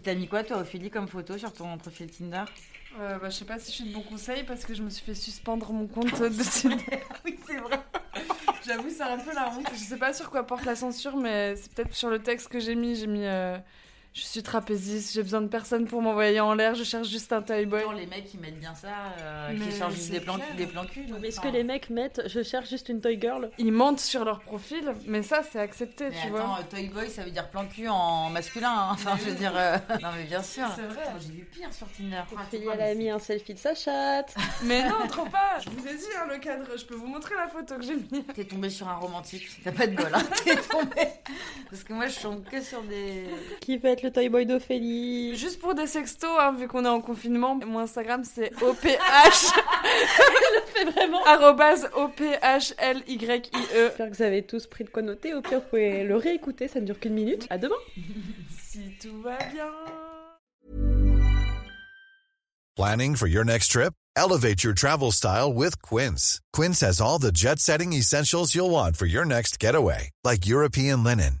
Et t'as mis quoi, toi, Ophélie, comme photo sur ton profil Tinder Euh, bah, je sais pas si je suis de bon conseil parce que je me suis fait suspendre mon compte de Tinder. Oui, c'est vrai. J'avoue, c'est un peu la honte. Je sais pas sur quoi porte la censure, mais c'est peut-être sur le texte que j'ai mis. J'ai mis euh, Je suis trapéziste, j'ai besoin de personne pour m'envoyer en l'air, je cherche juste un toy boy. Les mecs, ils mettent bien ça, euh, Mais qui changent juste des plans, clair. des plans cul. donc, Mais est-ce que les mecs mettent je cherche juste une toy girl Ils mentent sur leur profil, mais ça, c'est accepté, Mais tu attends, vois. euh, Toy Boy, ça veut dire plan cul en masculin. hein. Enfin, je veux dire. euh, Non, mais bien sûr. C'est vrai. Moi, J'ai vu pire sur Tinder. Ah, elle a mis un selfie de sa chatte. Mais non, trop pas Je vous ai dit, hein, le cadre, je peux vous montrer la photo que j'ai mis. T'es tombé sur un romantique. T'as pas de bol, hein. T'es tombé. Parce que moi, je tombe que sur des. Qui veut être le toy boy d'Ophélie Juste pour des sextos, hein, vu qu'on est en confinement, mon Instagram c'est OPH. fait vraiment arrobase O-P-H-L-Y-I-E. J'espère que vous avez tous pris de quoi noter. Au pire, vous pouvez le réécouter, ça ne dure qu'une minute. À demain Si tout va bien. Planning for your next trip? Elevate your travel style with Quince. Quince has all the jet setting essentials you'll want for your next getaway, like European linen,